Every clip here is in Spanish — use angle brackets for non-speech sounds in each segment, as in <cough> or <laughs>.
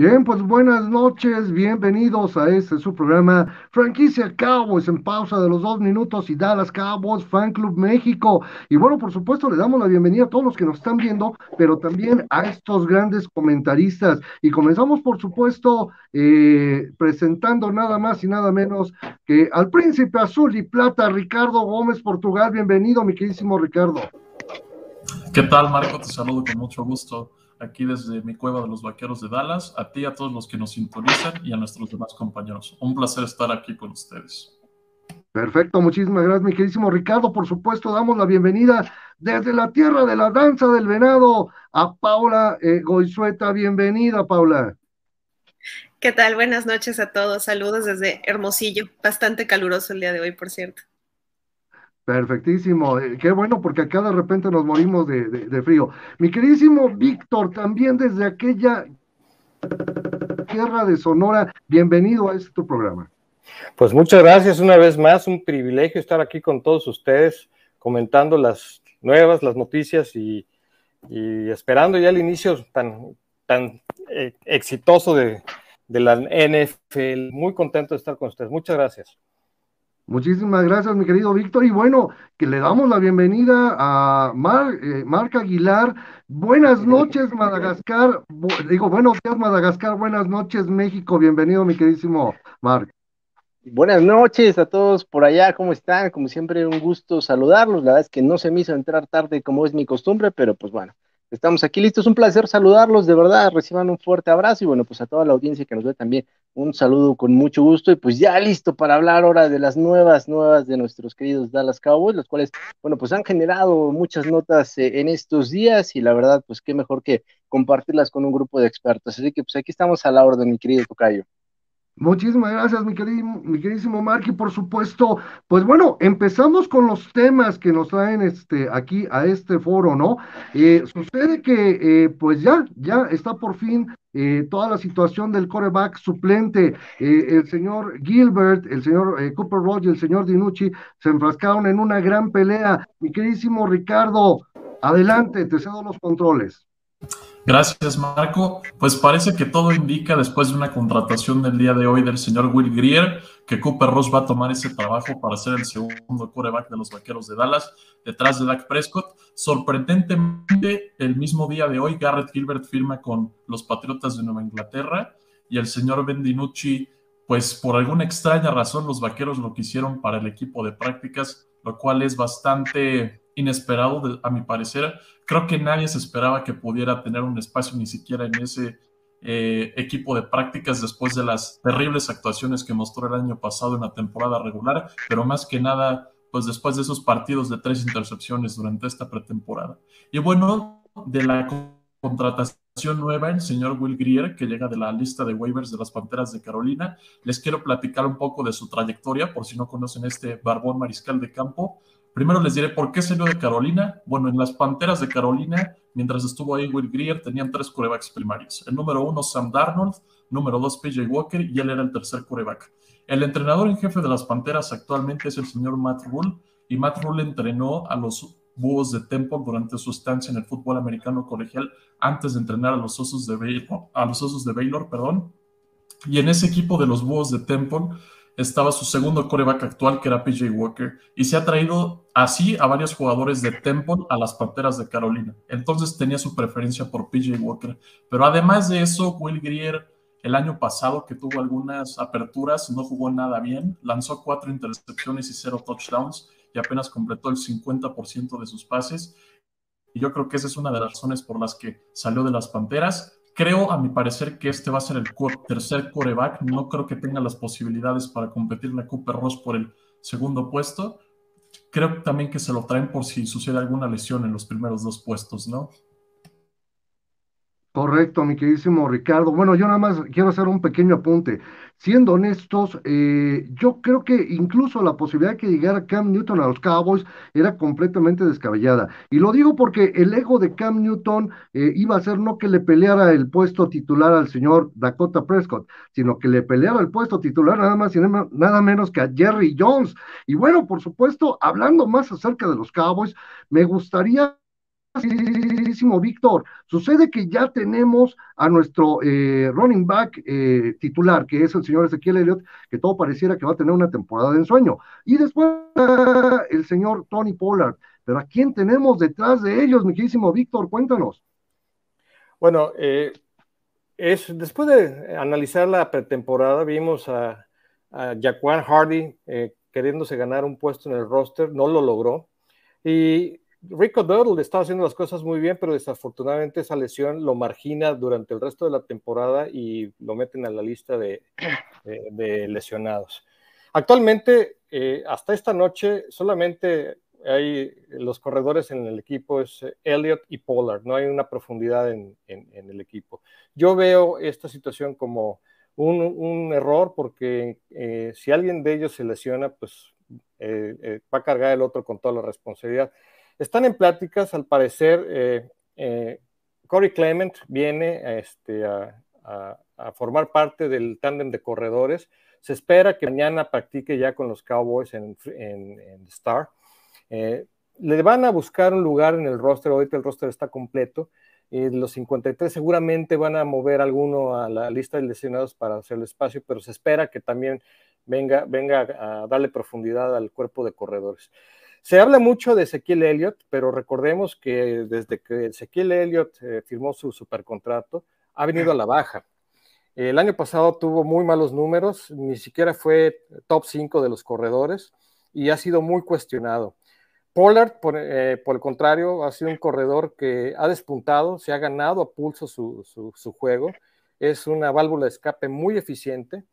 Bien, pues buenas noches, bienvenidos a este su programa Franquicia Cowboys en pausa de los dos minutos y Dallas Cowboys Fan Club México. Y bueno, por supuesto, le damos la bienvenida a todos los que nos están viendo, pero también a estos grandes comentaristas. Y comenzamos, por supuesto, eh, presentando nada más y nada menos que al príncipe azul y plata, Ricardo Gómez Portugal. Bienvenido, mi queridísimo Ricardo. ¿Qué tal, Marco? Te saludo con mucho gusto aquí desde mi cueva de los vaqueros de Dallas, a ti, a todos los que nos sintonizan y a nuestros demás compañeros. Un placer estar aquí con ustedes. Perfecto, muchísimas gracias, mi queridísimo Ricardo. Por supuesto, damos la bienvenida desde la tierra de la danza del venado a Paula eh, Goizueta. Bienvenida, Paula. ¿Qué tal? Buenas noches a todos. Saludos desde Hermosillo. Bastante caluroso el día de hoy, por cierto. Perfectísimo, eh, qué bueno porque acá de repente nos morimos de, frío. Mi queridísimo Víctor, también desde aquella tierra de Sonora, bienvenido a este tu programa. Pues muchas gracias una vez más, un privilegio estar aquí con todos ustedes comentando las nuevas, las noticias y, esperando ya el inicio tan, eh, exitoso de, de la NFL. Muy contento de estar con ustedes. Muchas gracias. Muchísimas gracias, mi querido Víctor. Y bueno, que le damos la bienvenida a Mar, eh, Marc Aguilar. Buenas noches, <laughs> Madagascar. digo, buenos días, Madagascar. Buenas noches, México. Bienvenido, mi queridísimo Marc. Buenas noches a todos por allá, ¿cómo están? Como siempre, un gusto saludarlos. La verdad es que no se me hizo entrar tarde como es mi costumbre, pero pues bueno, Estamos aquí listos, un placer saludarlos, de verdad, reciban un fuerte abrazo y bueno, pues a toda la audiencia que nos ve también un saludo con mucho gusto y pues ya listo para hablar ahora de las nuevas, nuevas de nuestros queridos Dallas Cowboys, los cuales, bueno, pues han generado muchas notas eh, en estos días y la verdad, pues qué mejor que compartirlas con un grupo de expertos. Así que pues aquí estamos a la orden, mi querido Tocayo. Muchísimas gracias, mi, queridísimo, mi queridísimo Mark, y por supuesto, pues bueno, empezamos con los temas que nos traen este, aquí a este foro, ¿no? Eh, sucede que, eh, pues ya, ya está por fin eh, toda la situación del coreback suplente. el señor Gilbert, el señor Cooper Roger, el señor Dinucci se enfrascaron en una gran pelea. Mi queridísimo Ricardo, adelante, te cedo los controles. Gracias, Marco. Pues parece que todo indica, después de una contratación del día de hoy del señor Will Greer, que Cooper Ross va a tomar ese trabajo para ser el segundo quarterback de los Vaqueros de Dallas, detrás de Dak Prescott. Sorprendentemente, el mismo día de hoy, Garrett Gilbert firma con los Patriotas de Nueva Inglaterra y el señor Ben DiNucci, pues por alguna extraña razón, los Vaqueros lo quisieron para el equipo de prácticas, lo cual es bastante inesperado, a mi parecer. Creo que nadie se esperaba que pudiera tener un espacio ni siquiera en ese eh, equipo de prácticas después de las terribles actuaciones que mostró el año pasado en la temporada regular, pero más que nada, pues después de esos partidos de tres intercepciones durante esta pretemporada. Y bueno, de la contratación nueva, el señor Will Greer, que llega de la lista de waivers de las Panteras de Carolina. Les quiero platicar un poco de su trayectoria, por si no conocen este barbón mariscal de campo. Primero les diré por qué salió de Carolina. Bueno, en las Panteras de Carolina, mientras estuvo ahí Will Greer, tenían tres corebacks primarios. El número uno, Sam Darnold, número dos, PJ Walker, y él era el tercer coreback. El entrenador en jefe de las Panteras actualmente es el señor Matt Rule, y Matt Rule entrenó a los Búhos de Temple durante su estancia en el fútbol americano colegial antes de entrenar a los Osos de Baylor, a los Osos de Baylor, perdón. Y en ese equipo de los Búhos de Temple estaba su segundo coreback actual, que era PJ Walker, y se ha traído así a varios jugadores de Temple a las Panteras de Carolina. Entonces tenía su preferencia por PJ Walker. Pero además de eso, Will Greer, el año pasado, que tuvo algunas aperturas, no jugó nada bien, lanzó cuatro intercepciones y cero touchdowns y apenas completó el 50% de sus pases. Y yo creo que esa es una de las razones por las que salió de las Panteras. Creo, a mi parecer, que este va a ser el tercer coreback. No creo que tenga las posibilidades para competirle a Cooper Ross por el segundo puesto. Creo también que se lo traen por si sucede alguna lesión en los primeros dos puestos, ¿no? Correcto, mi queridísimo Ricardo. Bueno, yo nada más quiero hacer un pequeño apunte. Siendo honestos, eh, yo creo que incluso la posibilidad de que llegara Cam Newton a los Cowboys era completamente descabellada. Y lo digo porque el ego de Cam Newton eh, iba a ser no que le peleara el puesto titular al señor Dakota Prescott, sino que le peleara el puesto titular nada más y nada menos que a Jerry Jones. Y bueno, por supuesto, hablando más acerca de los Cowboys, me gustaría Víctor, sucede que ya tenemos a nuestro eh, running back eh, titular, que es el señor Ezequiel Elliott, que todo pareciera que va a tener una temporada de ensueño. Y después el señor Tony Pollard. Pero ¿a quién tenemos detrás de ellos, mi queridísimo Víctor? Cuéntanos. Bueno, eh, es, después de analizar la pretemporada, vimos a, a Jaquan Hardy queriéndose ganar un puesto en el roster, no lo logró. Y Rico Dowdle estaba haciendo las cosas muy bien, pero desafortunadamente esa lesión lo margina durante el resto de la temporada y lo meten a la lista de, lesionados. Actualmente, eh, hasta esta noche, solamente hay los corredores en el equipo, es Elliott y Pollard, no hay una profundidad en, el equipo. Yo veo esta situación como un, error porque eh, si alguien de ellos se lesiona, pues eh, va a cargar el otro con toda la responsabilidad. Están en pláticas, al parecer, eh, eh, Corey Clement viene este, a, formar parte del tándem de corredores. Se espera que mañana practique ya con los Cowboys en, Star. Eh, le van a buscar un lugar en el roster, ahorita el roster está completo, y los 53 seguramente van a mover alguno a la lista de lesionados para hacer el espacio, pero se espera que también venga a darle profundidad al cuerpo de corredores. Se habla mucho de Ezequiel Elliott, pero recordemos que desde que Ezequiel Elliott eh, firmó su supercontrato, ha venido a la baja. El año pasado tuvo muy malos números, ni siquiera fue top 5 de los corredores y ha sido muy cuestionado. Pollard, por, eh, el contrario, ha sido un corredor que ha despuntado, se ha ganado a pulso su, su juego, es una válvula de escape muy eficiente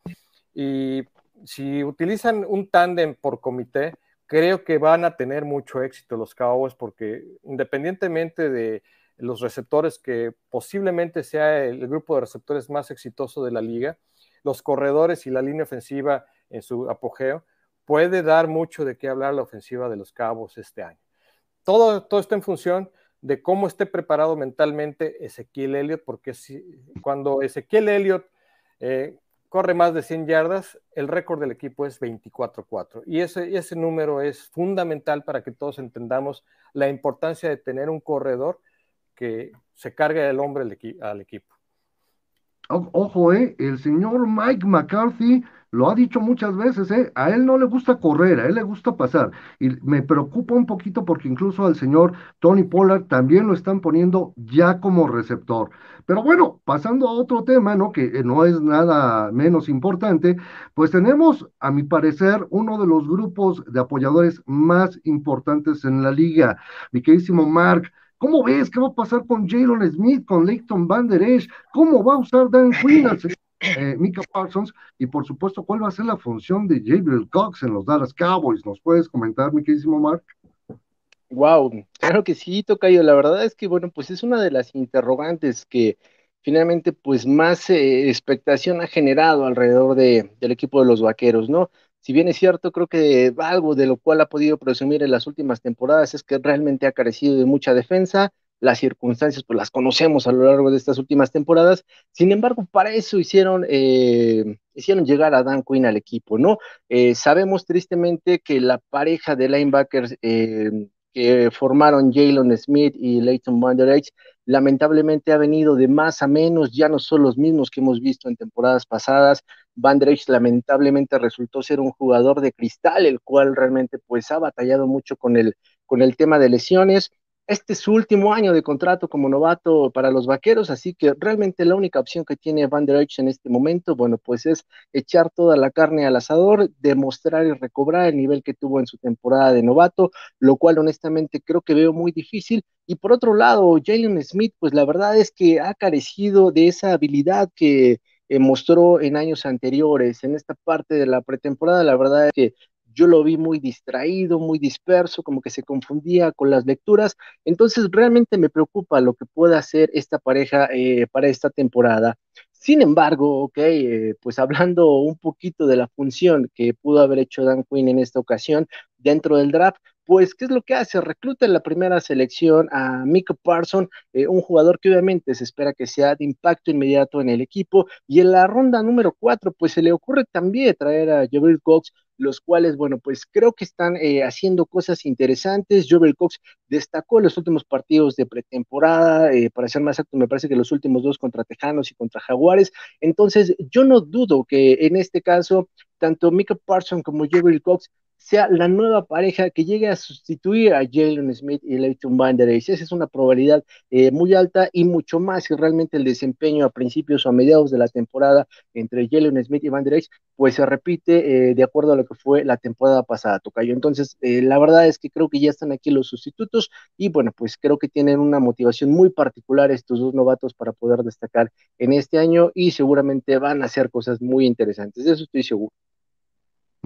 y si utilizan un tándem por comité, creo que van a tener mucho éxito los Cowboys porque independientemente de los receptores que posiblemente sea el grupo de receptores más exitoso de la liga, los corredores y la línea ofensiva en su apogeo, puede dar mucho de qué hablar la ofensiva de los Cowboys este año. Todo, todo está en función de cómo esté preparado mentalmente Ezequiel Elliott, porque si, cuando Ezequiel Elliott eh, corre más de 100 yardas, el récord del equipo es 24-4. Y ese, ese número es fundamental para que todos entendamos la importancia de tener un corredor que se cargue el hombre al equipo. Ojo, eh, el señor Mike McCarthy lo ha dicho muchas veces, ¿eh? A él no le gusta correr, a él le gusta pasar. Y me preocupa un poquito porque incluso al señor Tony Pollard también lo están poniendo ya como receptor. Pero bueno, pasando a otro tema, ¿no? Que eh, no es nada menos importante, pues tenemos, a mi parecer, uno de los grupos de apoyadores más importantes en la liga. Mi queridísimo Mark. ¿Cómo ves? ¿Qué va a pasar con Jalen Smith, con Leighton Van Der Esch? ¿Cómo va a usar Dan Quinn eh, Mika Parsons y por supuesto cuál va a ser la función de Gabriel Cox en los Dallas Cowboys. ¿Nos puedes comentar, mi queridísimo Mark? Wow, claro que sí, Tocayo. La verdad es que, bueno, pues es una de las interrogantes que finalmente, pues más eh, expectación ha generado alrededor de, del equipo de los vaqueros, ¿no? Si bien es cierto, creo que algo de lo cual ha podido presumir en las últimas temporadas es que realmente ha carecido de mucha defensa, las circunstancias pues las conocemos a lo largo de estas últimas temporadas, sin embargo, para eso hicieron, eh, hicieron llegar a Dan Quinn al equipo, ¿no? Eh, sabemos tristemente que la pareja de linebackers eh, que formaron Jalen Smith y Leighton Van Der lamentablemente ha venido de más a menos, ya no son los mismos que hemos visto en temporadas pasadas, Van Der lamentablemente resultó ser un jugador de cristal, el cual realmente pues ha batallado mucho con el, con el tema de lesiones, este es su último año de contrato como novato para los vaqueros, así que realmente la única opción que tiene Van der Eich en este momento, bueno, pues es echar toda la carne al asador, demostrar y recobrar el nivel que tuvo en su temporada de novato, lo cual honestamente creo que veo muy difícil. Y por otro lado, Jalen Smith, pues la verdad es que ha carecido de esa habilidad que eh, mostró en años anteriores. En esta parte de la pretemporada, la verdad es que yo lo vi muy distraído, muy disperso, como que se confundía con las lecturas. Entonces, realmente me preocupa lo que pueda hacer esta pareja eh, para esta temporada. Sin embargo, ok, eh, pues hablando un poquito de la función que pudo haber hecho Dan Quinn en esta ocasión dentro del draft, pues, ¿qué es lo que hace? Recluta en la primera selección a Mika Parson, eh, un jugador que obviamente se espera que sea de impacto inmediato en el equipo, y en la ronda número cuatro, pues se le ocurre también traer a Jabril Cox, los cuales, bueno, pues creo que están eh, haciendo cosas interesantes. Jovel Cox destacó los últimos partidos de pretemporada, eh, para ser más exacto, me parece que los últimos dos contra Tejanos y contra Jaguares. Entonces, yo no dudo que en este caso, tanto Mika Parson como Jovel Cox sea la nueva pareja que llegue a sustituir a Jalen Smith y Leighton Van Der Esa es una probabilidad eh, muy alta y mucho más si realmente el desempeño a principios o a mediados de la temporada entre Jalen Smith y Van Der pues se repite eh, de acuerdo a lo que fue la temporada pasada, Tocayo. Entonces, eh, la verdad es que creo que ya están aquí los sustitutos y bueno, pues creo que tienen una motivación muy particular estos dos novatos para poder destacar en este año y seguramente van a hacer cosas muy interesantes, de eso estoy seguro.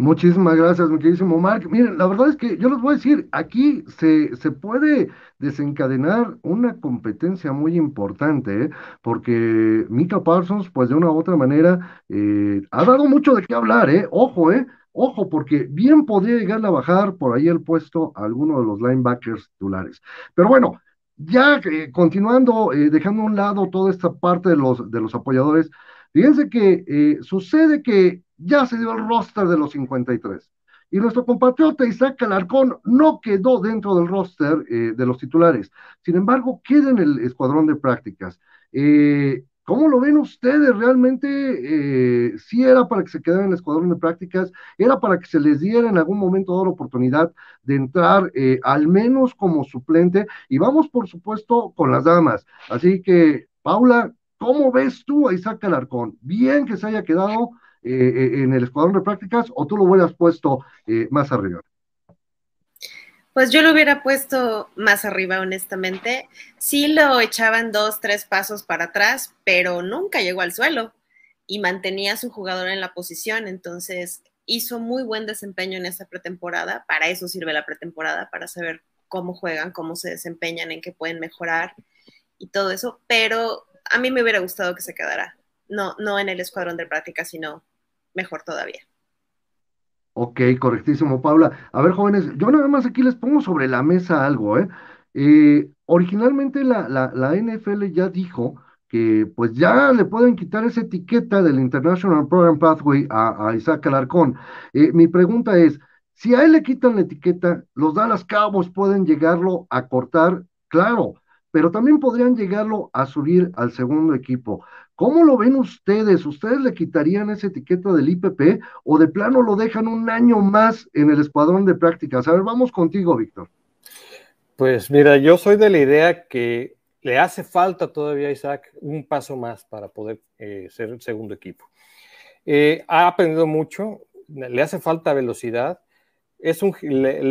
Muchísimas gracias, mi queridísimo Mark. Miren, la verdad es que yo les voy a decir, aquí se, se puede desencadenar una competencia muy importante, ¿eh? porque Mika Parsons, pues de una u otra manera, eh, ha dado mucho de qué hablar, ¿eh? Ojo, ¿eh? Ojo, porque bien podría llegar a bajar por ahí el puesto a alguno de los linebackers titulares. Pero bueno, ya eh, continuando, dejando a un lado toda esta parte de los, de los apoyadores, fíjense que sucede que ya se dio el roster de los 53. Y nuestro compatriota Isaac Alarcón no quedó dentro del roster eh, de los titulares. Sin embargo, queda en el escuadrón de prácticas. Eh, ¿Cómo lo ven ustedes? ¿Realmente eh, sí era para que se quedara en el escuadrón de prácticas? ¿Era para que se les diera en algún momento dado la oportunidad de entrar al menos como suplente? Y vamos, por supuesto, con las damas. Así que, Paula, ¿cómo ves tú a Isaac Alarcón? Bien que se haya quedado eh, en el escuadrón de prácticas o tú lo hubieras puesto eh, más arriba? Pues yo lo hubiera puesto más arriba, honestamente. Sí lo echaban dos, tres pasos para atrás, pero nunca llegó al suelo y mantenía a su jugador en la posición. Entonces hizo muy buen desempeño en esta pretemporada. Para eso sirve la pretemporada, para saber cómo juegan, cómo se desempeñan, en qué pueden mejorar y todo eso. Pero a mí me hubiera gustado que se quedara. No, no en el escuadrón de prácticas, sino mejor todavía. Ok, correctísimo, Paula. A ver, jóvenes, yo nada más aquí les pongo sobre la mesa algo, ¿eh? eh originalmente la, la, NFL ya dijo que pues ya le pueden quitar esa etiqueta del International Program Pathway a, Isaac Alarcón. Eh, mi pregunta es, si a él le quitan la etiqueta, los Dallas Cowboys pueden llegarlo a cortar, claro, pero también podrían llegarlo a subir al segundo equipo. ¿Cómo lo ven ustedes? ¿Ustedes le quitarían esa etiqueta del IPP o de plano lo dejan un año más en el escuadrón de prácticas? A ver, vamos contigo, Víctor. Pues mira, yo soy de la idea que le hace falta todavía a Isaac un paso más para poder eh, ser el segundo equipo. Eh, ha aprendido mucho, le hace falta velocidad, es un,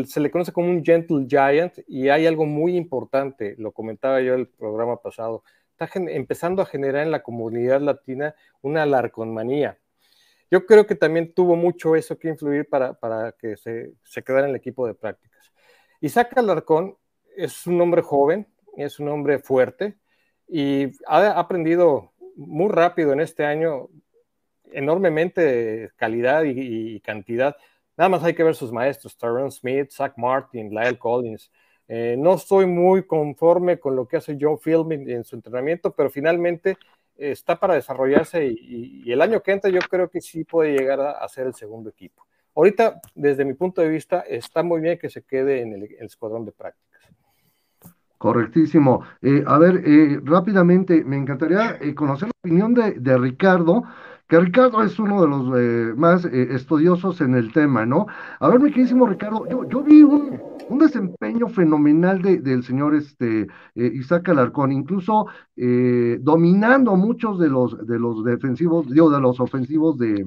se le conoce como un gentle giant y hay algo muy importante, lo comentaba yo el programa pasado, está empezando a generar en la comunidad latina una larconmanía. Yo creo que también tuvo mucho eso que influir para, para que se, se, quedara en el equipo de prácticas. Isaac Alarcón es un hombre joven, es un hombre fuerte y ha aprendido muy rápido en este año enormemente calidad y, cantidad. Nada más hay que ver sus maestros, Tyrone Smith, Zach Martin, Lyle Collins, eh, no estoy muy conforme con lo que hace John Fielding en su entrenamiento, pero finalmente eh, está para desarrollarse y, el año que entra yo creo que sí puede llegar a, ser el segundo equipo. Ahorita, desde mi punto de vista, está muy bien que se quede en el, escuadrón de prácticas. Correctísimo. Eh, a ver, rápidamente, me encantaría conocer la opinión de Ricardo que Ricardo es uno de los eh, más eh, estudiosos en el tema, ¿no? A ver, mi queridísimo Ricardo, yo, vi un, desempeño fenomenal del señor este, eh, Isaac Alarcón, incluso dominando muchos de los, de los defensivos, digo, de los ofensivos de,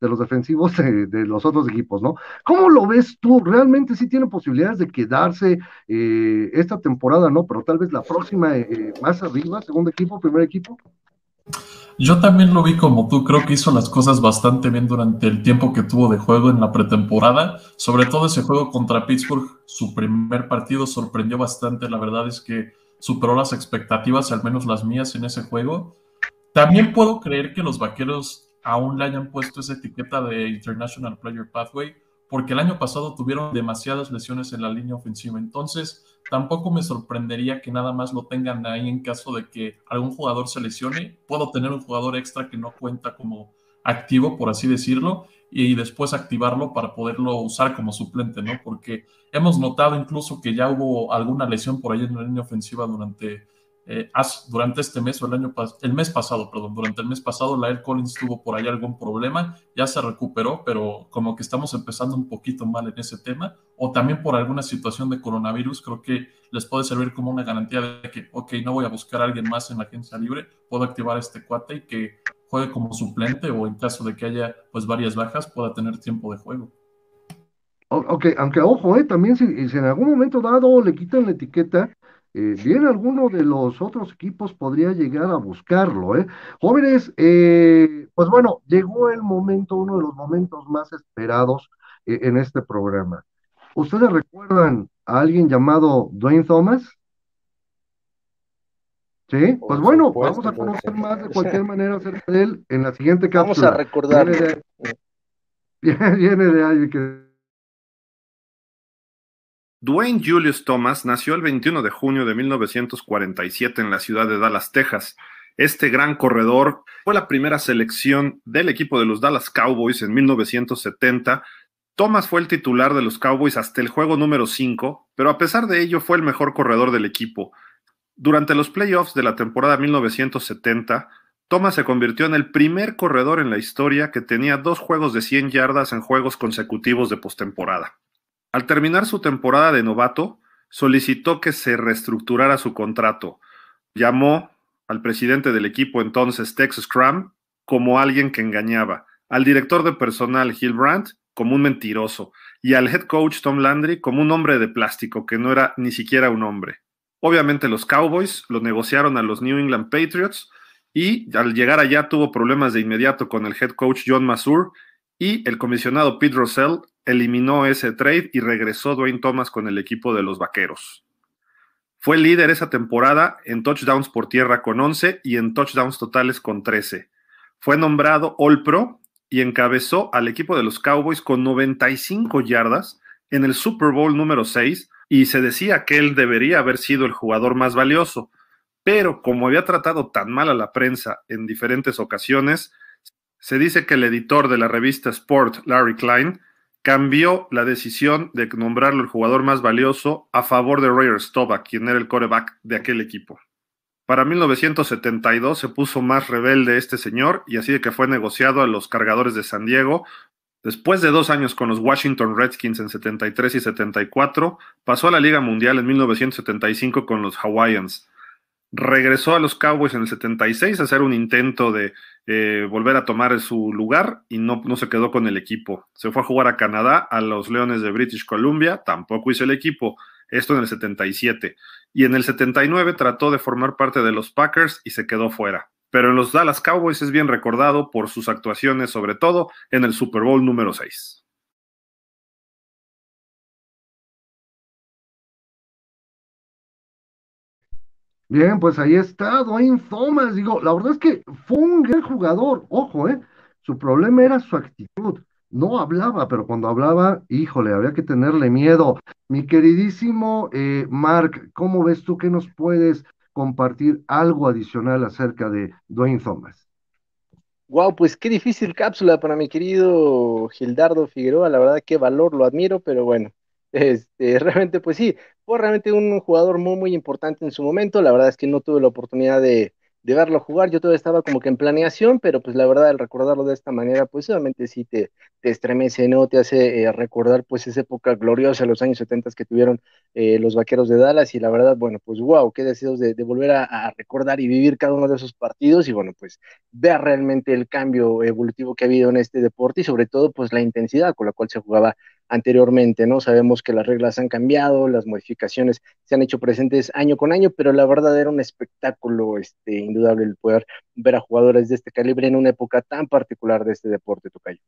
de los defensivos de, los otros equipos, ¿no? ¿Cómo lo ves tú? ¿Realmente sí tiene posibilidades de quedarse esta temporada, no? Pero tal vez la próxima más arriba, segundo equipo, primer equipo. Yo también lo vi como tú, creo que hizo las cosas bastante bien durante el tiempo que tuvo de juego en la pretemporada, sobre todo ese juego contra Pittsburgh, su primer partido sorprendió bastante, la verdad es que superó las expectativas, al menos las mías en ese juego. También puedo creer que los vaqueros aún le hayan puesto esa etiqueta de International Player Pathway, porque el año pasado tuvieron demasiadas lesiones en la línea ofensiva. Entonces, tampoco me sorprendería que nada más lo tengan ahí en caso de que algún jugador se lesione. Puedo tener un jugador extra que no cuenta como activo, por así decirlo, y después activarlo para poderlo usar como suplente, ¿no? Porque hemos notado incluso que ya hubo alguna lesión por ahí en la línea ofensiva durante eh, durante este mes o el año el mes pasado, perdón, durante el mes pasado la Air Collins tuvo por ahí algún problema, ya se recuperó, pero como que estamos empezando un poquito mal en ese tema, o también por alguna situación de coronavirus, creo que les puede servir como una garantía de que, ok, no voy a buscar a alguien más en la agencia libre, puedo activar este cuate y que juegue como suplente o en caso de que haya pues varias bajas pueda tener tiempo de juego. Ok, aunque ojo, eh, también si, si en algún momento dado le quitan la etiqueta, eh, bien alguno de los otros equipos podría llegar a buscarlo. ¿eh? Jóvenes, eh, pues bueno, llegó el momento, uno de los momentos más esperados eh, en este programa. ¿Ustedes recuerdan a alguien llamado Dwayne Thomas? Sí, pues bueno, vamos a conocer más de <laughs> cualquier manera acerca de él en la siguiente cápsula. Vamos a recordar. Viene viene de alguien que Dwayne Julius Thomas nació el 21 de junio de 1947 en la ciudad de Dallas, Texas. Este gran corredor fue la primera selección del equipo de los Dallas Cowboys en 1970. Thomas fue el titular de los Cowboys hasta el juego número 5, pero a pesar de ello fue el mejor corredor del equipo. Durante los playoffs de la temporada 1970, Thomas se convirtió en el primer corredor en la historia que tenía dos juegos de 100 yardas en juegos consecutivos de postemporada. Al terminar su temporada de novato, solicitó que se reestructurara su contrato. Llamó al presidente del equipo entonces, Tex Scrum, como alguien que engañaba, al director de personal, Hill Brandt, como un mentiroso, y al head coach, Tom Landry, como un hombre de plástico que no era ni siquiera un hombre. Obviamente los Cowboys lo negociaron a los New England Patriots y al llegar allá tuvo problemas de inmediato con el head coach John Masur y el comisionado Pete Russell eliminó ese trade y regresó Dwayne Thomas con el equipo de los Vaqueros. Fue líder esa temporada en touchdowns por tierra con 11 y en touchdowns totales con 13. Fue nombrado All Pro y encabezó al equipo de los Cowboys con 95 yardas en el Super Bowl número 6 y se decía que él debería haber sido el jugador más valioso, pero como había tratado tan mal a la prensa en diferentes ocasiones, se dice que el editor de la revista Sport, Larry Klein, cambió la decisión de nombrarlo el jugador más valioso a favor de Roger Staubach, quien era el coreback de aquel equipo. Para 1972 se puso más rebelde este señor y así de que fue negociado a los cargadores de San Diego. Después de dos años con los Washington Redskins en 73 y 74, pasó a la Liga Mundial en 1975 con los Hawaiians. Regresó a los Cowboys en el 76 a hacer un intento de eh, volver a tomar su lugar y no, no se quedó con el equipo. Se fue a jugar a Canadá, a los Leones de British Columbia, tampoco hizo el equipo. Esto en el 77. Y en el 79 trató de formar parte de los Packers y se quedó fuera. Pero en los Dallas Cowboys es bien recordado por sus actuaciones, sobre todo en el Super Bowl número 6. Bien, pues ahí está Dwayne Thomas. Digo, la verdad es que fue un gran jugador. Ojo, ¿eh? Su problema era su actitud. No hablaba, pero cuando hablaba, híjole, había que tenerle miedo. Mi queridísimo eh, Mark, ¿cómo ves tú que nos puedes compartir algo adicional acerca de Dwayne Thomas? Wow, pues qué difícil cápsula para mi querido Gildardo Figueroa. La verdad, qué valor, lo admiro, pero bueno, <laughs> este, realmente, pues sí, fue realmente un jugador muy, muy importante en su momento. La verdad es que no tuve la oportunidad de, verlo jugar. Yo todavía estaba como que en planeación, pero pues la verdad, al recordarlo de esta manera, pues solamente sí te, te estremece, ¿no? Te hace eh, recordar pues esa época gloriosa, los años 70 que tuvieron eh, los vaqueros de Dallas y la verdad, bueno, pues wow, qué deseos de, volver a, recordar y vivir cada uno de esos partidos y bueno, pues ver realmente el cambio evolutivo que ha habido en este deporte y sobre todo pues la intensidad con la cual se jugaba anteriormente, ¿no? Sabemos que las reglas han cambiado, las modificaciones se han hecho presentes año con año, pero la verdad era un espectáculo este, indudable el poder ver a jugadores de este calibre en una época tan particular de este deporte, Tocayo.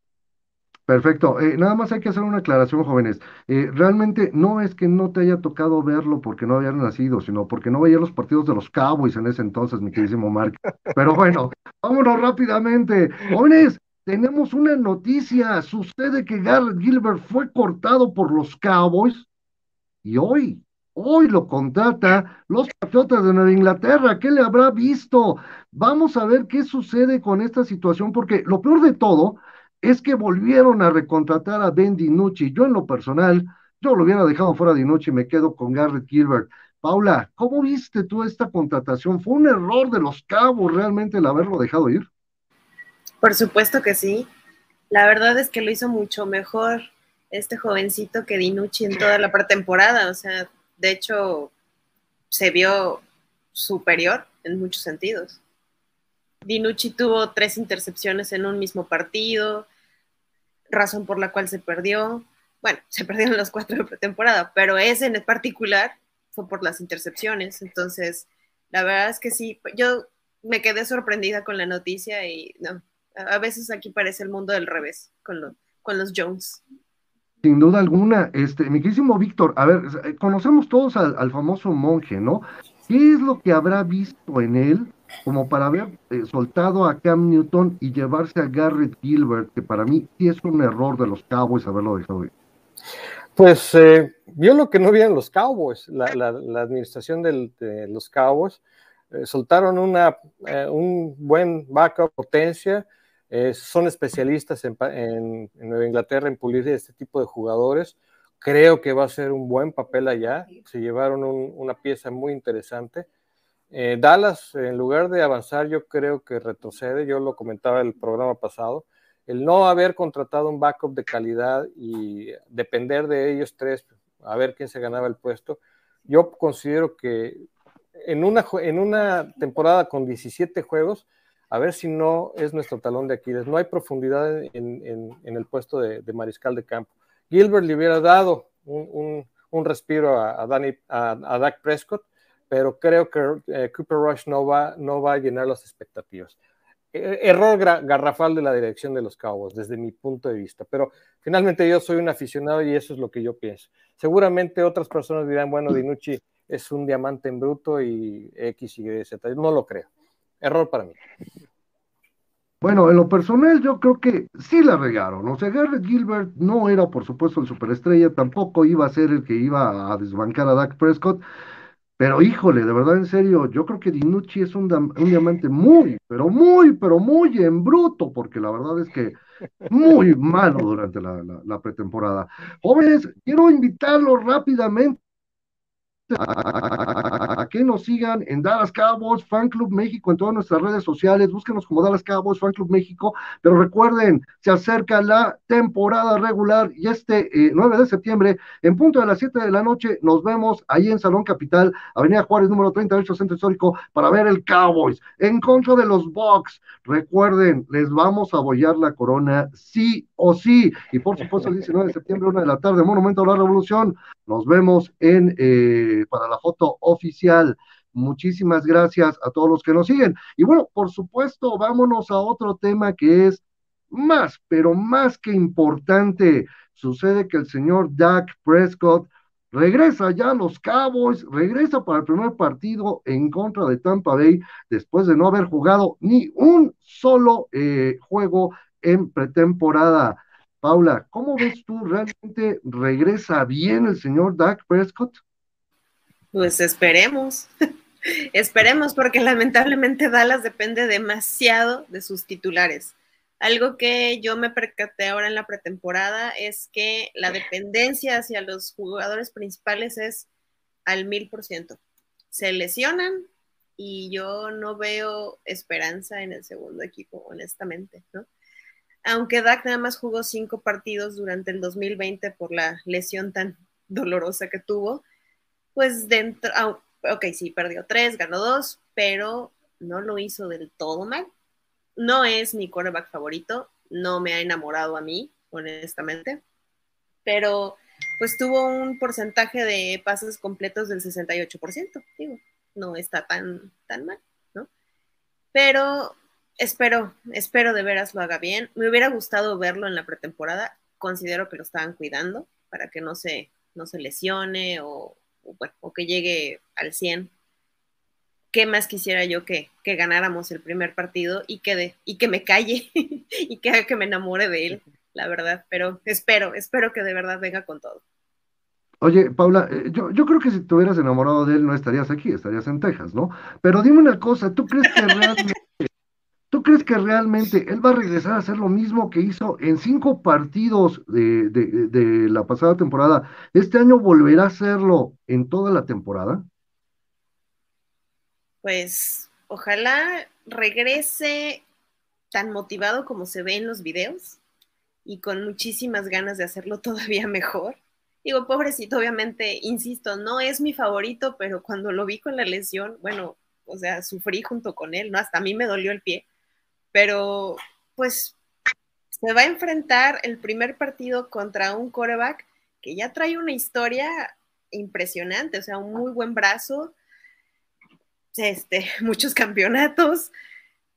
Perfecto. Eh, nada más hay que hacer una aclaración, jóvenes. Eh, realmente no es que no te haya tocado verlo porque no habías nacido, sino porque no veía los partidos de los Cowboys en ese entonces, mi queridísimo Mark. Pero bueno, vámonos rápidamente. Jóvenes, tenemos una noticia. Sucede que Garrett Gilbert fue cortado por los Cowboys y hoy, hoy lo contrata los Patriotas de Nueva Inglaterra. ¿Qué le habrá visto? Vamos a ver qué sucede con esta situación, porque lo peor de todo es que volvieron a recontratar a Ben DiNucci. Yo en lo personal, yo lo hubiera dejado fuera de DiNucci y me quedo con Garrett Gilbert. Paula, ¿cómo viste tú esta contratación? ¿Fue un error de los cabos realmente el haberlo dejado ir? Por supuesto que sí. La verdad es que lo hizo mucho mejor este jovencito que Dinucci en toda la pretemporada. O sea, de hecho, se vio superior en muchos sentidos. Dinucci tuvo tres intercepciones en un mismo partido, razón por la cual se perdió. Bueno, se perdieron los cuatro de pretemporada, pero ese en particular fue por las intercepciones. Entonces, la verdad es que sí, yo me quedé sorprendida con la noticia y no, a veces aquí parece el mundo del revés con, con los Jones. Sin duda alguna, este, mi querísimo Víctor, a ver, eh, conocemos todos al, famoso monje, ¿no? ¿Qué es lo que habrá visto en él como para haber eh, soltado a Cam Newton y llevarse a Garrett Gilbert, que para mí sí es un error de los Cowboys haberlo dejado ir? Pues eh, vio lo que no vieron los Cowboys, la, administración de los Cowboys. soltaron una, un buen backup potencia, eh, son especialistas en, Nueva Inglaterra en pulir este tipo de jugadores. Creo que va a ser un buen papel allá. Se llevaron una pieza muy interesante. Eh, Dallas, en lugar de avanzar, yo creo que retrocede. Yo lo comentaba en el programa pasado. El no haber contratado un backup de calidad y depender de ellos tres, a ver quién se ganaba el puesto, yo considero que en una, en una temporada con 17 juegos, a ver si no es nuestro talón de Aquiles. No hay profundidad en, el puesto de, mariscal de campo. Gilbert le hubiera dado un, respiro a, a, Dak Prescott, pero creo que eh, Cooper Rush no va, no va a llenar las expectativas. E, error garrafal de la dirección de los Cowboys, desde mi punto de vista. Pero finalmente yo soy un aficionado y eso es lo que yo pienso. Seguramente otras personas dirán, bueno, Dinucci es un diamante en bruto y X, Y, Z. No lo creo. Error para mí. Bueno, en lo personal yo creo que sí la regaron. O sea, Garrett Gilbert no era, por supuesto, el superestrella, tampoco iba a ser el que iba a desbancar a Dak Prescott. Pero híjole, de verdad, en serio, yo creo que Dinucci es un, diamante muy, pero muy, pero muy en bruto, porque la verdad es que muy malo durante la, pretemporada. Jóvenes, quiero invitarlos rápidamente que nos sigan en Dallas Cowboys Fan Club México en todas nuestras redes sociales. Búsquenos como Dallas Cowboys Fan Club México. Pero recuerden, se acerca la temporada regular y este 9 eh, de septiembre, en punto de las 7 de la noche, nos vemos ahí en Salón Capital, Avenida Juárez, número 38, Centro Histórico, para ver el Cowboys en contra de los Bucks. Recuerden, les vamos a abollar la corona sí o sí. Y por supuesto, el 19 de septiembre, una de la tarde, Monumento a la Revolución. Nos vemos en. Eh, para la foto oficial. Muchísimas gracias a todos los que nos siguen. Y bueno, por supuesto, vámonos a otro tema que es más, pero más que importante. Sucede que el señor Dak Prescott regresa ya a los Cowboys, regresa para el primer partido en contra de Tampa Bay después de no haber jugado ni un solo eh, juego en pretemporada. Paula, ¿cómo ves tú? ¿Realmente regresa bien el señor Dak Prescott? Pues esperemos, <laughs> esperemos porque lamentablemente Dallas depende demasiado de sus titulares. Algo que yo me percaté ahora en la pretemporada es que la dependencia hacia los jugadores principales es al mil por ciento. Se lesionan y yo no veo esperanza en el segundo equipo, honestamente, ¿no? Aunque Dak nada más jugó cinco partidos durante el 2020 por la lesión tan dolorosa que tuvo, pues dentro, ah, ok, sí, perdió tres, ganó dos, pero no lo hizo del todo mal. No es mi quarterback favorito, no me ha enamorado a mí, honestamente, pero pues tuvo un porcentaje de pases completos del 68%, digo, no está tan, tan mal, ¿no? Pero espero, espero de veras lo haga bien. Me hubiera gustado verlo en la pretemporada, considero que lo estaban cuidando para que no se, no se lesione o, o, que llegue al 100. ¿qué más quisiera yo que, que ganáramos el primer partido y que, de, y que me calle <laughs> y que, que me enamore de él, la verdad? Pero espero, espero que de verdad venga con todo. Oye, Paula, eh, yo, yo creo que si te hubieras enamorado de él no estarías aquí, estarías en Texas, ¿no? Pero dime una cosa, ¿tú crees que <laughs> realmente, ¿tú crees que realmente él va a regresar a hacer lo mismo que hizo en cinco partidos de, la pasada temporada? ¿Este año volverá a hacerlo en toda la temporada? Pues ojalá regrese tan motivado como se ve en los videos y con muchísimas ganas de hacerlo <laughs> todavía mejor Digo, pobrecito, obviamente, insisto, no es mi favorito, pero cuando lo vi con la lesión, bueno, o sea, sufrí junto con él, ¿no? Hasta a mí me dolió el pie. Pero, pues, se va a enfrentar el primer partido contra un coreback que ya trae una historia impresionante, o sea, un muy buen brazo, este, <laughs> muchos campeonatos.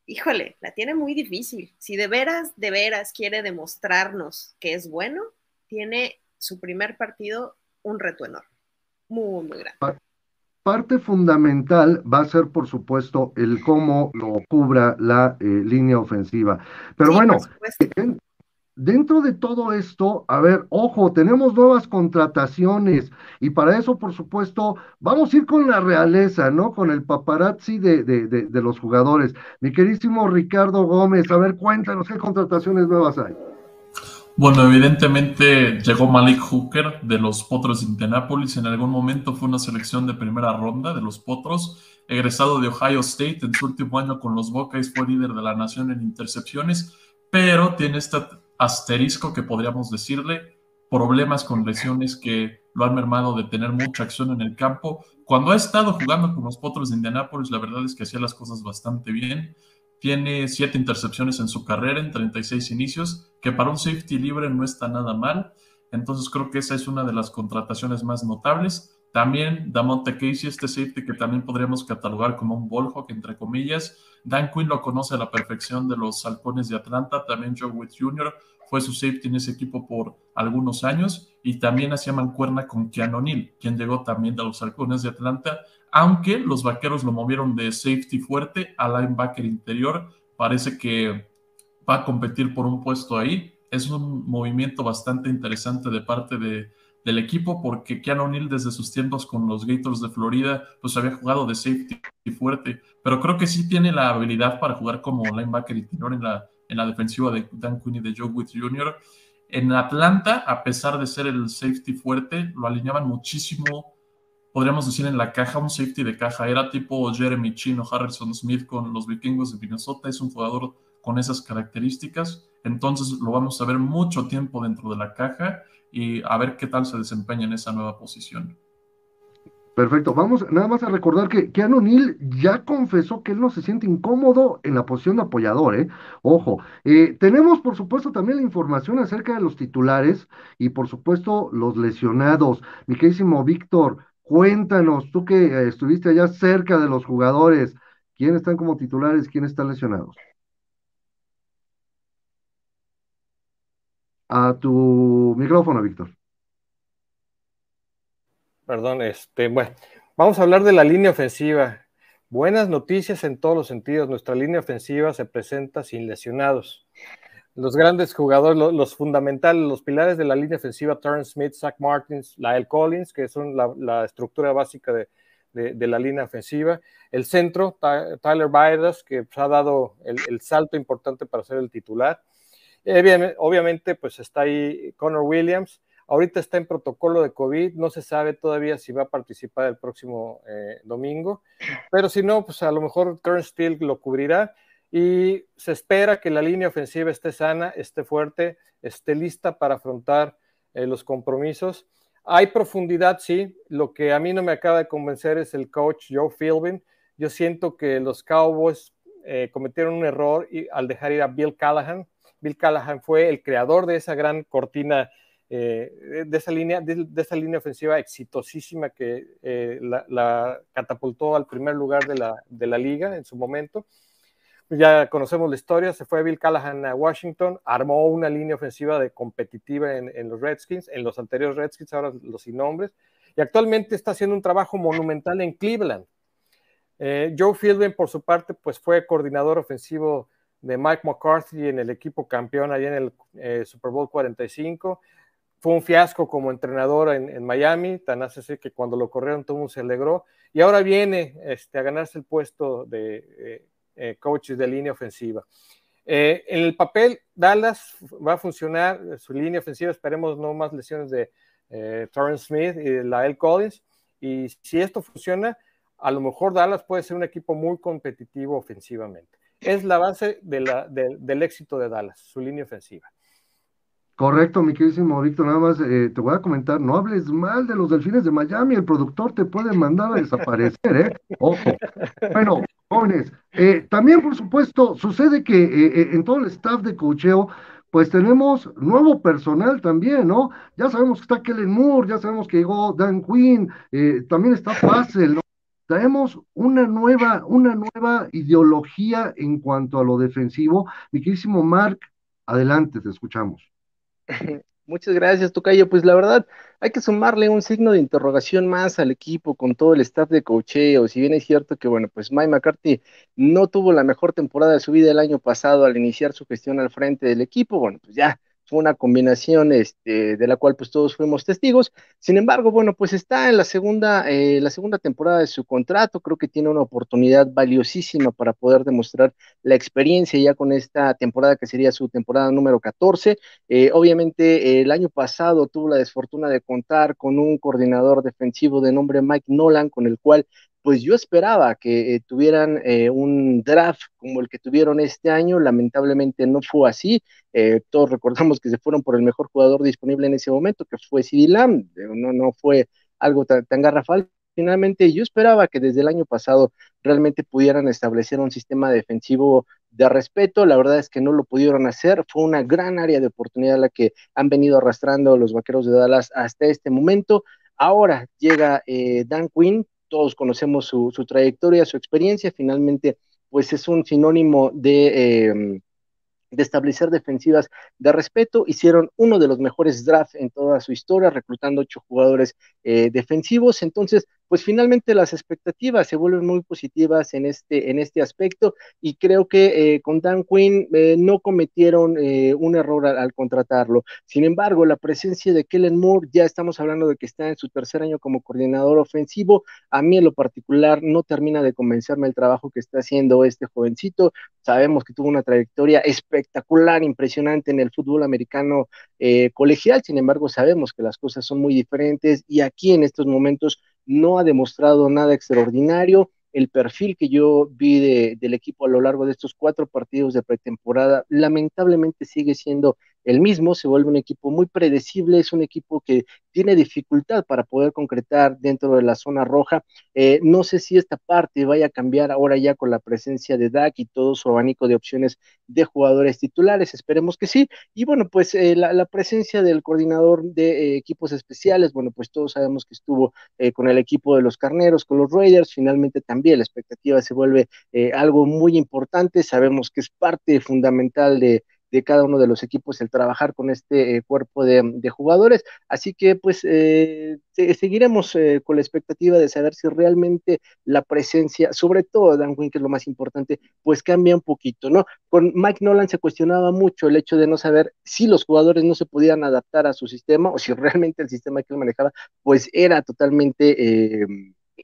Híjole, la tiene muy difícil. Si de veras, de veras quiere demostrarnos que es bueno, tiene su primer partido un reto enorme, muy, muy grande. Parte fundamental va a ser, por supuesto, el cómo lo cubra la eh, línea ofensiva. Pero bueno, dentro de todo esto, a ver, ojo, tenemos nuevas contrataciones y para eso, por supuesto, vamos a ir con la realeza, ¿no? Con el paparazzi de, de, de los jugadores. Mi queridísimo Ricardo Gómez, a ver, cuéntanos qué contrataciones nuevas hay. Bueno, evidentemente llegó Malik Hooker de los Potros de Indianapolis. En algún momento fue una selección de primera ronda de los Potros. Egresado de Ohio State, en su último año con los Buckeyes fue líder de la nación en intercepciones, pero tiene este asterisco que podríamos decirle, problemas con lesiones que lo han mermado de tener mucha acción en el campo. Cuando ha estado jugando con los Potros de Indianapolis, la verdad es que hacía las cosas bastante bien. Tiene siete intercepciones en su carrera en 36 inicios, que para un safety libre no está nada mal. Entonces creo que esa es una de las contrataciones más notables. También Damonte Casey, este safety que también podríamos catalogar como un ballhawk, entre comillas. Dan Quinn lo conoce a la perfección de los halcones de Atlanta. También Joe Witt Jr. fue su safety en ese equipo por algunos años. Y también hacía mancuerna con Keanu Neal, quien llegó también de los halcones de Atlanta aunque los vaqueros lo movieron de safety fuerte a linebacker interior. Parece que va a competir por un puesto ahí. Es un movimiento bastante interesante de parte de, del equipo porque Keanu Neal desde sus tiempos con los Gators de Florida pues había jugado de safety fuerte, pero creo que sí tiene la habilidad para jugar como linebacker interior en la, en la defensiva de Dan Quinn y de Joe Witt Jr. En Atlanta, a pesar de ser el safety fuerte, lo alineaban muchísimo podríamos decir en la caja, un safety de caja. Era tipo Jeremy Chin o Harrison Smith con los vikingos de Minnesota. Es un jugador con esas características. Entonces lo vamos a ver mucho tiempo dentro de la caja y a ver qué tal se desempeña en esa nueva posición. Perfecto. Vamos nada más a recordar que Keanu Neal ya confesó que él no se siente incómodo en la posición de apoyador, ¿eh? Ojo. Eh, tenemos, por supuesto, también la información acerca de los titulares y, por supuesto, los lesionados. Mi queridísimo Víctor, Cuéntanos, tú que eh, estuviste allá cerca de los jugadores, ¿quiénes están como titulares, quiénes están lesionados? A tu micrófono, Víctor. Perdón, este, bueno, vamos a hablar de la línea ofensiva. Buenas noticias en todos los sentidos. Nuestra línea ofensiva se presenta sin lesionados los grandes jugadores, los, fundamentales, los pilares de la línea ofensiva, Turn Smith, Zach Martins, Lyle Collins, que son la, estructura básica de, la línea ofensiva. El centro, Tyler Baidas, que ha dado el, salto importante para ser el titular. Obviamente, pues está ahí Connor Williams. Ahorita está en protocolo de COVID, no se sabe todavía si va a participar el próximo eh, domingo, pero si no, pues a lo mejor Kern Steele lo cubrirá y se espera que la línea ofensiva esté sana, esté fuerte, esté lista para afrontar eh, los compromisos. Hay profundidad, sí. Lo que a mí no me acaba de convencer es el coach Joe Philbin. Yo siento que los Cowboys eh, cometieron un error al dejar ir a Bill Callahan. Bill Callahan fue el creador de esa gran cortina, eh, de, esa línea, de, esa línea ofensiva exitosísima que la, catapultó al primer lugar de la, de la liga en su momento ya conocemos la historia, se fue Bill Callahan a Washington, armó una línea ofensiva de competitiva en, los Redskins, en los anteriores Redskins, ahora los sin nombres, y actualmente está haciendo un trabajo monumental en Cleveland. Eh, Joe Fielding, por su parte, pues fue coordinador ofensivo de Mike McCarthy en el equipo campeón allá en el eh, Super Bowl 45. Fue un fiasco como entrenador en, Miami, tan hace que cuando lo corrieron todo mundo se alegró. Y ahora viene este, a ganarse el puesto de eh, coach de línea ofensiva. en el papel, Dallas va a funcionar, su línea ofensiva, esperemos no más lesiones de Torrance Smith y de Lael Collins. Y si esto funciona, a lo mejor Dallas puede ser un equipo muy competitivo ofensivamente. Es la base del éxito de Dallas, su línea ofensiva. Correcto, mi queridísimo Víctor, nada más eh, te voy a comentar, no hables mal de los delfines de Miami, el productor te puede mandar a desaparecer, ¿eh? Ojo. Bueno, jóvenes, eh, también por supuesto sucede que eh, en todo el staff de cocheo, pues tenemos nuevo personal también, ¿no? Ya sabemos que está Kellen Moore, ya sabemos que llegó Dan Quinn, también está Fassel, ¿no? Traemos una nueva, una nueva ideología en cuanto a lo defensivo. Mi queridísimo Mark, adelante, te escuchamos. <laughs> Muchas gracias, Tocayo. Pues la verdad, hay que sumarle un signo de interrogación más al equipo con todo el staff de cocheo. Si bien es cierto que, bueno, pues Mike McCarthy no tuvo la mejor temporada de su vida el año pasado al iniciar su gestión al frente del equipo, bueno, pues ya fue una combinación este, de la cual pues todos fuimos testigos. Sin embargo, bueno, pues está en la segunda, eh, la segunda temporada de su contrato, creo que tiene una oportunidad valiosísima para poder demostrar la experiencia ya con esta temporada que sería su temporada número 14. Eh, obviamente el año pasado tuvo la desfortuna de contar con un coordinador defensivo de nombre Mike Nolan, con el cual pues yo esperaba que eh, tuvieran eh, un draft como el que tuvieron este año, lamentablemente no fue así, eh, todos recordamos que se fueron por el mejor jugador disponible en ese momento, que fue CD Lamb, no, no fue algo tan garrafal, finalmente yo esperaba que desde el año pasado realmente pudieran establecer un sistema defensivo de respeto, la verdad es que no lo pudieron hacer, fue una gran área de oportunidad la que han venido arrastrando los Vaqueros de Dallas hasta este momento, ahora llega Dan Quinn, todos conocemos su, trayectoria, su experiencia, finalmente pues es un sinónimo de, em, de establecer defensivas de respeto. Hicieron uno de los mejores drafts en toda su historia, reclutando ocho jugadores eh, defensivos. Entonces, pues finalmente las expectativas se vuelven muy positivas en este, en este aspecto y creo que eh, con Dan Quinn eh, no cometieron eh, un error al, contratarlo. Sin embargo, la presencia de Kellen Moore, ya estamos hablando de que está en su tercer año como coordinador ofensivo, a mí en lo particular no termina de convencerme el trabajo que está haciendo este jovencito. Sabemos que tuvo una trayectoria espectacular, impresionante en el fútbol americano colegial, sin embargo sabemos que las cosas son muy diferentes y aquí en estos momentos no ha demostrado nada extraordinario. El perfil que yo vi del equipo a lo largo de estos cuatro partidos de pretemporada lamentablemente sigue siendo el mismo, se vuelve un equipo muy predecible, es un equipo que tiene dificultad para poder concretar dentro de la zona roja. Eh, no sé si esta parte vaya a cambiar ahora ya con la presencia de Dak y todo su abanico de opciones de jugadores titulares, esperemos que sí. Y bueno, pues eh, la, presencia del coordinador de eh, equipos especiales, bueno, pues todos sabemos que estuvo con el equipo de los Carneros, con los Raiders, finalmente también la expectativa se vuelve algo muy importante, sabemos que es parte fundamental de de cada uno de los equipos el trabajar con este eh, cuerpo de, jugadores. Así que pues eh, seguiremos eh, con la expectativa de saber si realmente la presencia, sobre todo Dan Quinn, que es lo más importante, pues cambia un poquito, ¿no? Con Mike Nolan se cuestionaba mucho el hecho de no saber si los jugadores no se podían adaptar a su sistema o si realmente el sistema que él manejaba pues era totalmente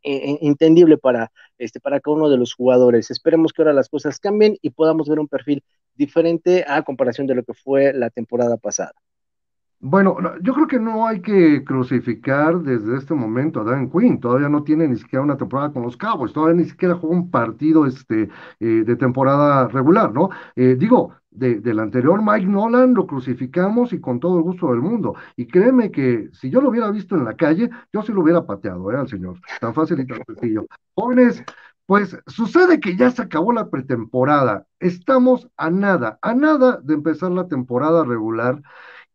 entendible para, este, para cada uno de los jugadores. Esperemos que ahora las cosas cambien y podamos ver un perfil diferente a comparación de lo que fue la temporada pasada. Bueno, yo creo que no hay que crucificar desde este momento a Dan Quinn. Todavía no tiene ni siquiera una temporada con los Cowboys. Todavía ni siquiera jugó un partido este, eh, de temporada regular, ¿no? Eh, digo, de, del anterior Mike Nolan lo crucificamos y con todo el gusto del mundo. Y créeme que si yo lo hubiera visto en la calle, yo sí lo hubiera pateado, ¿eh? Al señor. Tan fácil y tan sencillo. Jóvenes, pues sucede que ya se acabó la pretemporada. Estamos a nada, a nada de empezar la temporada regular.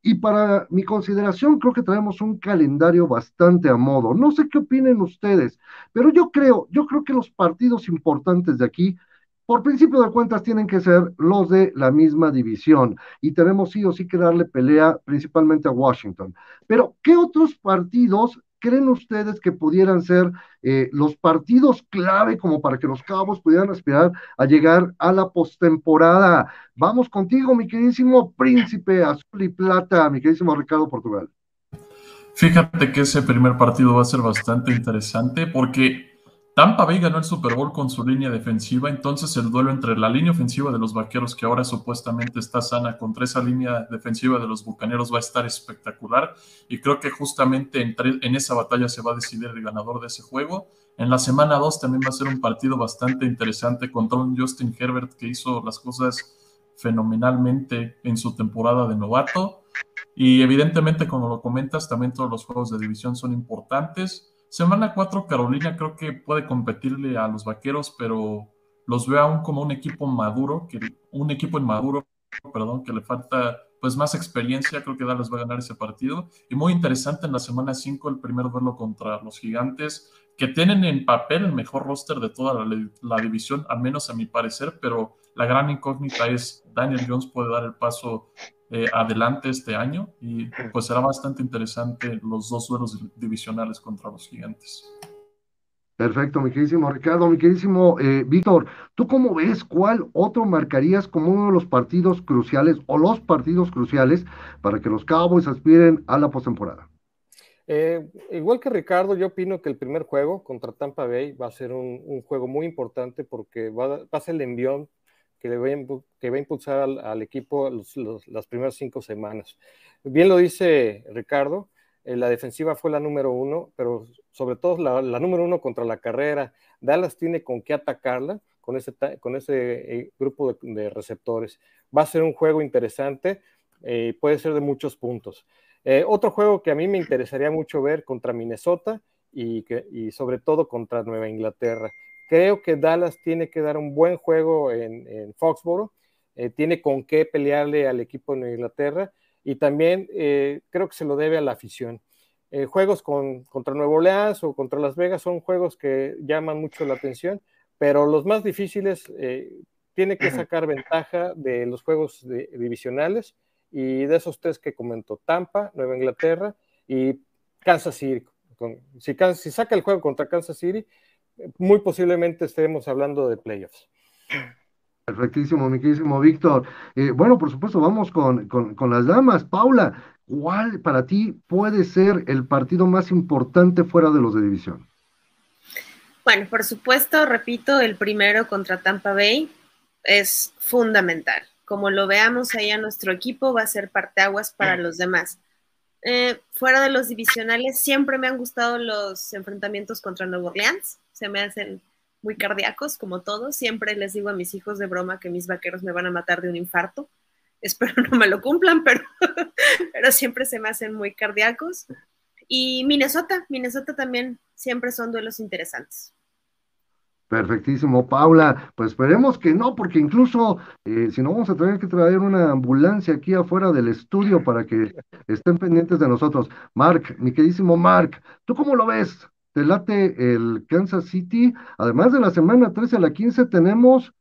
Y para mi consideración, creo que traemos un calendario bastante a modo. No sé qué opinen ustedes, pero yo creo, yo creo que los partidos importantes de aquí, por principio de cuentas, tienen que ser los de la misma división. Y tenemos sí o sí que darle pelea principalmente a Washington. Pero, ¿qué otros partidos creen ustedes que pudieran ser eh, los partidos clave como para que los Cabos pudieran aspirar a llegar a la postemporada? Vamos contigo, mi queridísimo príncipe azul y plata, mi queridísimo Ricardo Portugal. Fíjate que ese primer partido va a ser bastante interesante porque Tampa Bay ganó el Super Bowl con su línea defensiva, entonces el duelo entre la línea ofensiva de los Vaqueros, que ahora supuestamente está sana, contra esa línea defensiva de los Bucaneros va a estar espectacular y creo que justamente en esa batalla se va a decidir el ganador de ese juego. En la semana 2 también va a ser un partido bastante interesante contra un Justin Herbert que hizo las cosas fenomenalmente en su temporada de novato. Y evidentemente, como lo comentas, también todos los juegos de división son importantes. Semana 4, Carolina creo que puede competirle a los vaqueros, pero los veo aún como un equipo maduro, que, un equipo inmaduro, perdón, que le falta pues más experiencia, creo que Dallas va a ganar ese partido. Y muy interesante en la semana 5 el primer duelo contra los gigantes, que tienen en papel el mejor roster de toda la, la, división, al menos a mi parecer, pero la gran incógnita es Daniel Jones puede dar el paso eh, adelante este año y pues será bastante interesante los dos duelos divisionales contra los gigantes. Perfecto, mi queridísimo Ricardo, mi queridísimo eh, Víctor, ¿tú cómo ves cuál otro marcarías como uno de los partidos cruciales o los partidos cruciales para que los Cowboys aspiren a la postemporada? Eh, igual que Ricardo, yo opino que el primer juego contra Tampa Bay va a ser un, juego muy importante porque va, a ser el envión que, que va a impulsar al, equipo las primeras cinco semanas. Bien lo dice Ricardo, eh, la defensiva fue la número uno, pero sobre todo la, número uno contra la carrera. Dallas tiene con qué atacarla con ese, con ese eh, grupo de, receptores. Va a ser un juego interesante, eh, puede ser de muchos puntos. otro juego que a mí me interesaría mucho ver contra Minnesota y, que, y sobre todo contra Nueva Inglaterra. Creo que Dallas tiene que dar un buen juego en, Foxboro, eh, tiene con qué pelearle al equipo de Inglaterra y también eh, creo que se lo debe a la afición. Eh, juegos contra Nuevo Orleans o contra Las Vegas son juegos que llaman mucho la atención, pero los más difíciles tiene que sacar ventaja de los juegos divisionales y de esos tres que comentó, Tampa, Nueva Inglaterra y Kansas City. si, si saca el juego contra Kansas City, muy posiblemente estemos hablando de playoffs. Perfectísimo, mi queridísimo Víctor. Eh, bueno, por supuesto, vamos con, con, las damas. Paula, ¿cuál para ti puede ser el partido más importante fuera de los de división? Bueno, por supuesto, repito, el primero contra Tampa Bay es fundamental. Como lo veamos ahí a nuestro equipo, va a ser parteaguas para los demás. Eh, fuera de los divisionales, siempre me han gustado los enfrentamientos contra Nuevo Orleans se me hacen muy cardíacos, como todos. Siempre les digo a mis hijos de broma que mis vaqueros me van a matar de un infarto. <laughs> Espero no me lo cumplan, pero, <laughs> pero siempre se me hacen muy cardíacos. Y Minnesota, Minnesota también siempre son duelos interesantes. Perfectísimo, Paula. Pues esperemos que no, porque incluso eh, si no vamos a tener que traer una ambulancia aquí afuera del estudio para que estén pendientes de nosotros. Mark, mi queridísimo Mark, ¿tú cómo lo ves? te late el Kansas City. Además de la semana 13 a la 15 tenemos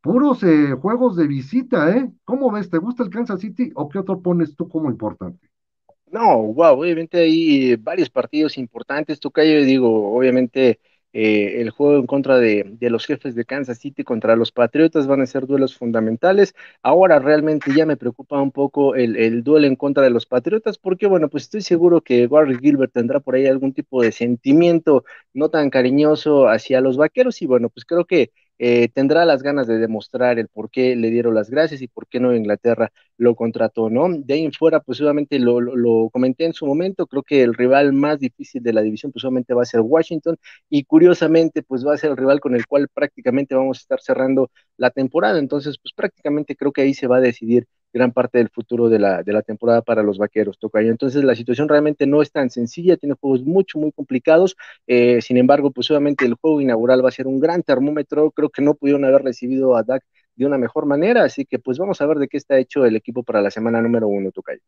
puros eh, juegos de visita, ¿eh? ¿Cómo ves? ¿Te gusta el Kansas City o qué otro pones tú como importante? No, wow, obviamente hay varios partidos importantes, tú yo digo, obviamente eh, el juego en contra de, los jefes de Kansas City contra los Patriotas van a ser duelos fundamentales. Ahora realmente ya me preocupa un poco el, duelo en contra de los Patriotas, porque bueno, pues estoy seguro que Warren Gilbert tendrá por ahí algún tipo de sentimiento no tan cariñoso hacia los vaqueros, y bueno, pues creo que eh, tendrá las ganas de demostrar el por qué le dieron las gracias y por qué no Inglaterra lo contrató, ¿no? De ahí en fuera, pues obviamente lo, lo, comenté en su momento, creo que el rival más difícil de la división, pues obviamente va a ser Washington y curiosamente, pues va a ser el rival con el cual prácticamente vamos a estar cerrando la temporada, entonces, pues prácticamente creo que ahí se va a decidir gran parte del futuro de la, de la temporada para los vaqueros, Tocayo. Entonces la situación realmente no es tan sencilla, tiene juegos mucho, muy complicados. Eh, sin embargo, pues obviamente el juego inaugural va a ser un gran termómetro. Creo que no pudieron haber recibido a Dak de una mejor manera, así que pues vamos a ver de qué está hecho el equipo para la semana número uno, Tocayo.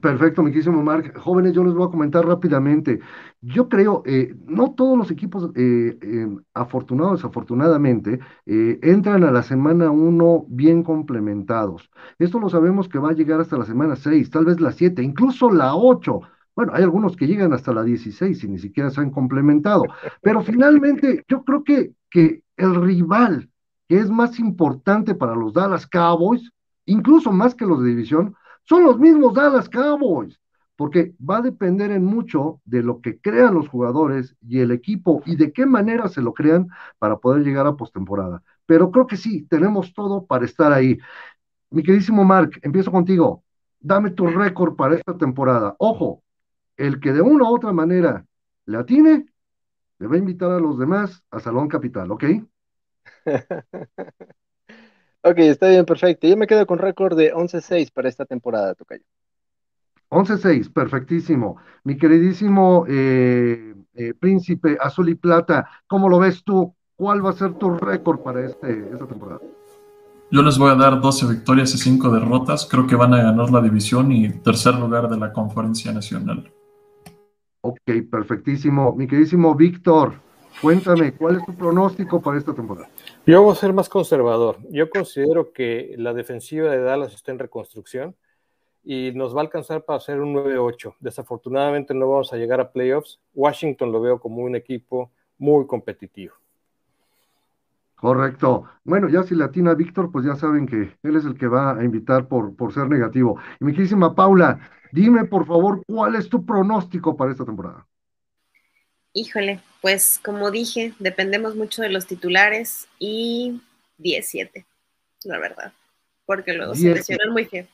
Perfecto, mi querísimo Mark. Jóvenes, yo les voy a comentar rápidamente. Yo creo, eh, no todos los equipos, eh, afortunados, desafortunadamente, eh, entran a la semana 1 bien complementados. Esto lo sabemos que va a llegar hasta la semana 6, tal vez la 7, incluso la 8. Bueno, hay algunos que llegan hasta la 16 y ni siquiera se han complementado. Pero finalmente, yo creo que, que el rival que es más importante para los Dallas Cowboys, incluso más que los de división, son los mismos Dallas Cowboys, porque va a depender en mucho de lo que crean los jugadores y el equipo y de qué manera se lo crean para poder llegar a postemporada. Pero creo que sí, tenemos todo para estar ahí. Mi queridísimo Mark, empiezo contigo. Dame tu récord para esta temporada. Ojo, el que de una u otra manera le atine, le va a invitar a los demás a Salón Capital, ¿ok? <laughs> ok, está bien, perfecto. Yo me quedo con récord de 11-6 para esta temporada, Tocayo. 11-6, perfectísimo. Mi queridísimo eh, eh, príncipe azul y plata, ¿cómo lo ves tú? ¿Cuál va a ser tu récord para este, esta temporada? Yo les voy a dar 12 victorias y 5 derrotas. Creo que van a ganar la división y tercer lugar de la conferencia nacional. Ok, perfectísimo. Mi queridísimo Víctor, cuéntame, ¿cuál es tu pronóstico para esta temporada? Yo voy a ser más conservador. Yo considero que la defensiva de Dallas está en reconstrucción y nos va a alcanzar para hacer un 9-8. Desafortunadamente no vamos a llegar a playoffs. Washington lo veo como un equipo muy competitivo. Correcto. Bueno, ya si latina Víctor, pues ya saben que él es el que va a invitar por, por ser negativo. Y mi queridísima Paula, dime por favor, ¿cuál es tu pronóstico para esta temporada? Híjole, pues como dije, dependemos mucho de los titulares y 17, la verdad, porque luego se lesionan muy bien.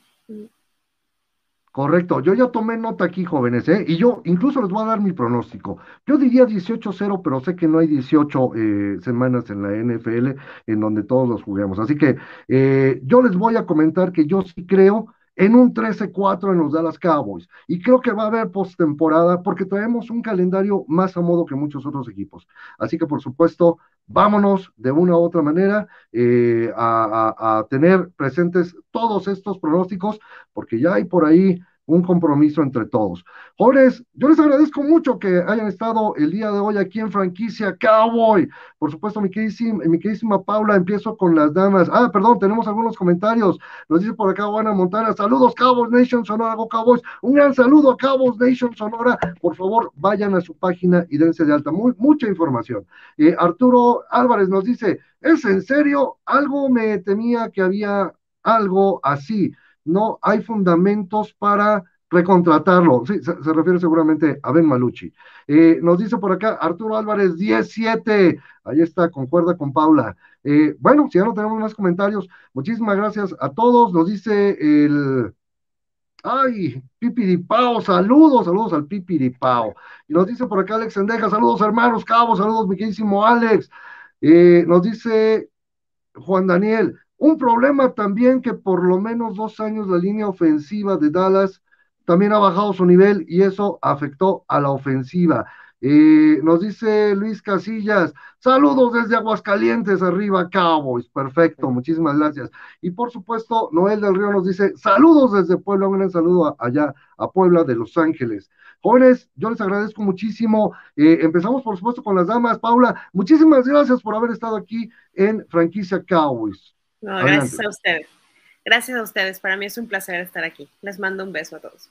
Correcto, yo ya tomé nota aquí, jóvenes, ¿eh? y yo incluso les voy a dar mi pronóstico. Yo diría 18-0, pero sé que no hay 18 eh, semanas en la NFL en donde todos los juguemos. Así que eh, yo les voy a comentar que yo sí creo en un 13-4 en los Dallas Cowboys. Y creo que va a haber postemporada porque traemos un calendario más a modo que muchos otros equipos. Así que, por supuesto, vámonos de una u otra manera eh, a, a, tener presentes todos estos pronósticos, porque ya hay por ahí un compromiso entre todos. Jóvenes, yo les agradezco mucho que hayan estado el día de hoy aquí en franquicia Cowboy. Por supuesto, mi queridísima, mi queridísima Paula, empiezo con las damas. Ah, perdón, tenemos algunos comentarios. Nos dice por acá Juana Montana, saludos Cowboys Nation Sonora, Go Cowboys. Un gran saludo a Cowboys Nation Sonora. Por favor, vayan a su página y dense de alta. Muy, mucha información. Eh, Arturo Álvarez nos dice, ¿es en serio? Algo me temía que había algo así no hay fundamentos para recontratarlo. Sí, se, refiere seguramente a Ben Malucci. Eh, nos dice por acá Arturo Álvarez 17. Ahí está, concuerda con Paula. Eh, bueno, si ya no tenemos más comentarios, muchísimas gracias a todos. Nos dice el. Ay, Pipiripao, saludos, saludos al Pipiripao. Y nos dice por acá Alex Sendeja, saludos hermanos, cabos, saludos, mi queridísimo Alex. Eh, nos dice Juan Daniel, un problema también que por lo menos dos años la línea ofensiva de Dallas también ha bajado su nivel y eso afectó a la ofensiva. Eh, nos dice Luis Casillas, saludos desde Aguascalientes, arriba Cowboys, perfecto, muchísimas gracias. Y por supuesto, Noel del Río nos dice, saludos desde Puebla, un gran saludo allá a Puebla de Los Ángeles. Jóvenes, yo les agradezco muchísimo. Eh, empezamos, por supuesto, con las damas. Paula, muchísimas gracias por haber estado aquí en Franquicia Cowboys. No, gracias a ustedes. Gracias a ustedes. Para mí es un placer estar aquí. Les mando un beso a todos.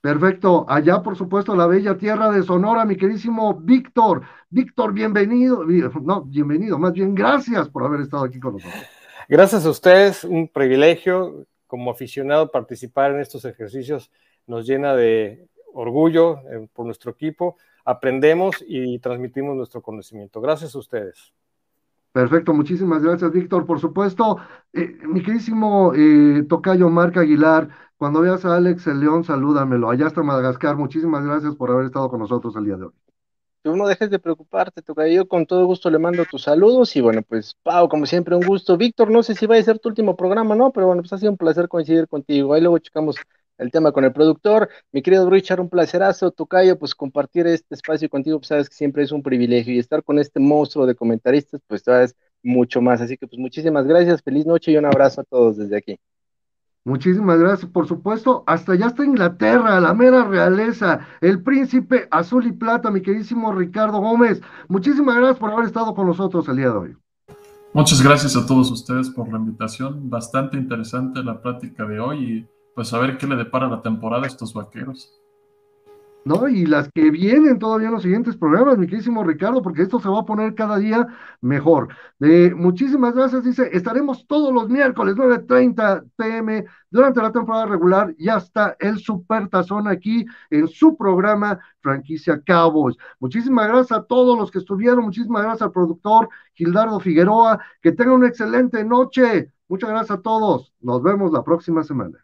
Perfecto. Allá, por supuesto, la bella tierra de Sonora, mi queridísimo Víctor. Víctor, bienvenido. No, bienvenido. Más bien, gracias por haber estado aquí con nosotros. Gracias a ustedes. Un privilegio como aficionado participar en estos ejercicios. Nos llena de orgullo eh, por nuestro equipo. Aprendemos y transmitimos nuestro conocimiento. Gracias a ustedes. Perfecto, muchísimas gracias, Víctor. Por supuesto, eh, mi queridísimo eh, Tocayo Marca Aguilar, cuando veas a Alex el León, salúdamelo. Allá está Madagascar. Muchísimas gracias por haber estado con nosotros el día de hoy. Tú no dejes de preocuparte, Tocayo. Yo con todo gusto le mando tus saludos y bueno, pues Pau, como siempre, un gusto. Víctor, no sé si va a ser tu último programa, ¿no? Pero bueno, pues ha sido un placer coincidir contigo. Ahí luego checamos el tema con el productor. Mi querido Richard, un placerazo. Tocayo, pues compartir este espacio contigo, pues sabes que siempre es un privilegio y estar con este monstruo de comentaristas, pues sabes mucho más. Así que pues muchísimas gracias, feliz noche y un abrazo a todos desde aquí. Muchísimas gracias, por supuesto, hasta allá está Inglaterra, la mera realeza, el príncipe azul y plata, mi queridísimo Ricardo Gómez. Muchísimas gracias por haber estado con nosotros el día de hoy. Muchas gracias a todos ustedes por la invitación, bastante interesante la plática de hoy y pues a ver qué le depara la temporada a estos vaqueros. ¿no? Y las que vienen todavía en los siguientes programas, mi queridísimo Ricardo, porque esto se va a poner cada día mejor. Muchísimas gracias, dice, estaremos todos los miércoles 9.30 pm durante la temporada regular, ya está el Super Tazón aquí en su programa Franquicia Cowboys. Muchísimas gracias a todos los que estuvieron, muchísimas gracias al productor Gildardo Figueroa, que tengan una excelente noche. Muchas gracias a todos, nos vemos la próxima semana.